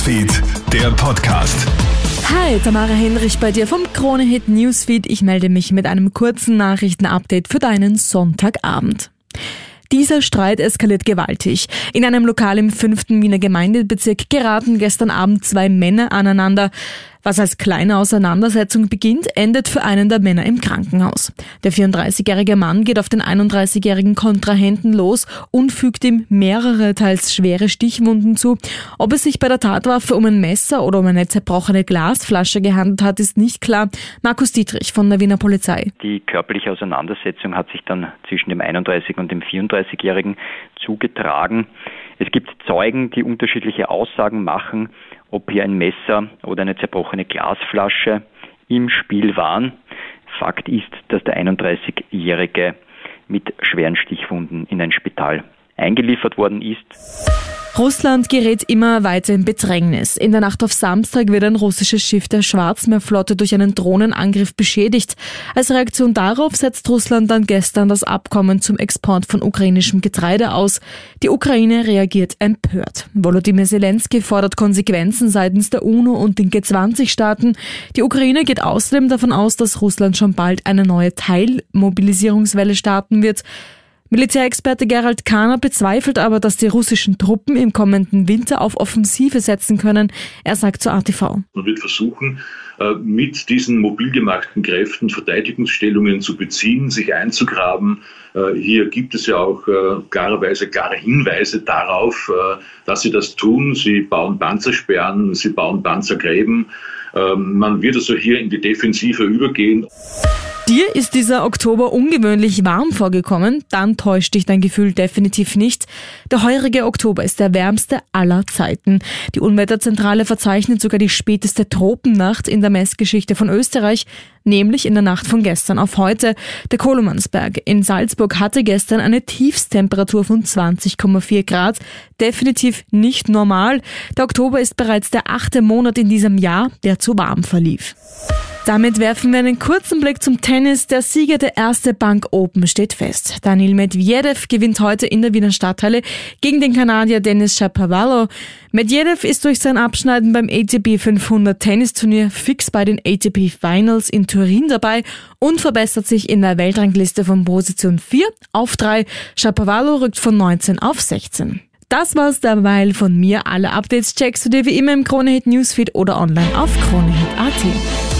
Newsfeed, der Podcast. Hi, Tamara Henrich bei dir vom Kronehit Newsfeed. Ich melde mich mit einem kurzen Nachrichtenupdate für deinen Sonntagabend. Dieser Streit eskaliert gewaltig. In einem Lokal im 5. Wiener Gemeindebezirk geraten gestern Abend zwei Männer aneinander. Was als kleine Auseinandersetzung beginnt, endet für einen der Männer im Krankenhaus. Der 34-jährige Mann geht auf den 31-jährigen Kontrahenten los und fügt ihm mehrere, teils schwere Stichwunden zu. Ob es sich bei der Tatwaffe um ein Messer oder um eine zerbrochene Glasflasche gehandelt hat, ist nicht klar. Markus Dietrich von der Wiener Polizei. Die körperliche Auseinandersetzung hat sich dann zwischen dem 31- und dem 34-jährigen zugetragen. Es gibt Zeugen, die unterschiedliche Aussagen machen ob hier ein Messer oder eine zerbrochene Glasflasche im Spiel waren. Fakt ist, dass der 31-Jährige mit schweren Stichwunden in ein Spital eingeliefert worden ist. Russland gerät immer weiter in Bedrängnis. In der Nacht auf Samstag wird ein russisches Schiff der Schwarzmeerflotte durch einen Drohnenangriff beschädigt. Als Reaktion darauf setzt Russland dann gestern das Abkommen zum Export von ukrainischem Getreide aus. Die Ukraine reagiert empört. Volodymyr Zelensky fordert Konsequenzen seitens der UNO und den G20-Staaten. Die Ukraine geht außerdem davon aus, dass Russland schon bald eine neue Teilmobilisierungswelle starten wird. Militärexperte Gerald Kahner bezweifelt aber, dass die russischen Truppen im kommenden Winter auf Offensive setzen können. Er sagt zur ATV. Man wird versuchen, äh, mit diesen mobil gemachten Kräften Verteidigungsstellungen zu beziehen, sich einzugraben. Äh, hier gibt es ja auch äh, klarerweise klare Hinweise darauf, dass sie das tun. Sie bauen Panzersperren, sie bauen Panzergräben. Ähm, man wird also hier in die Defensive übergehen. Dir ist dieser Oktober ungewöhnlich warm vorgekommen, dann täuscht dich dein Gefühl definitiv nicht. Der heurige Oktober ist der wärmste aller Zeiten. Die Unwetterzentrale verzeichnet sogar die späteste Tropennacht in der Messgeschichte von Österreich, nämlich in der Nacht von gestern auf heute. Der Kolomansberg in Salzburg hatte gestern eine Tiefstemperatur von 20,4 Grad. Definitiv nicht normal. Der Oktober ist bereits der achte Monat in diesem Jahr, der zu warm verlief. Damit werfen wir einen kurzen Blick zum Tennis. Der Sieger der erste Bank Open steht fest. Daniel Medvedev gewinnt heute in der Wiener Stadthalle gegen den Kanadier Dennis Shapovalov. Medvedev ist durch sein Abschneiden beim ATP 500 Tennisturnier fix bei den ATP Finals in Turin dabei und verbessert sich in der Weltrangliste von Position 4 auf 3. Shapovalov rückt von 19 auf 16. Das war's derweil von mir. Alle Updates checkst du dir wie immer im Kronehit Newsfeed oder online auf kronehit.at.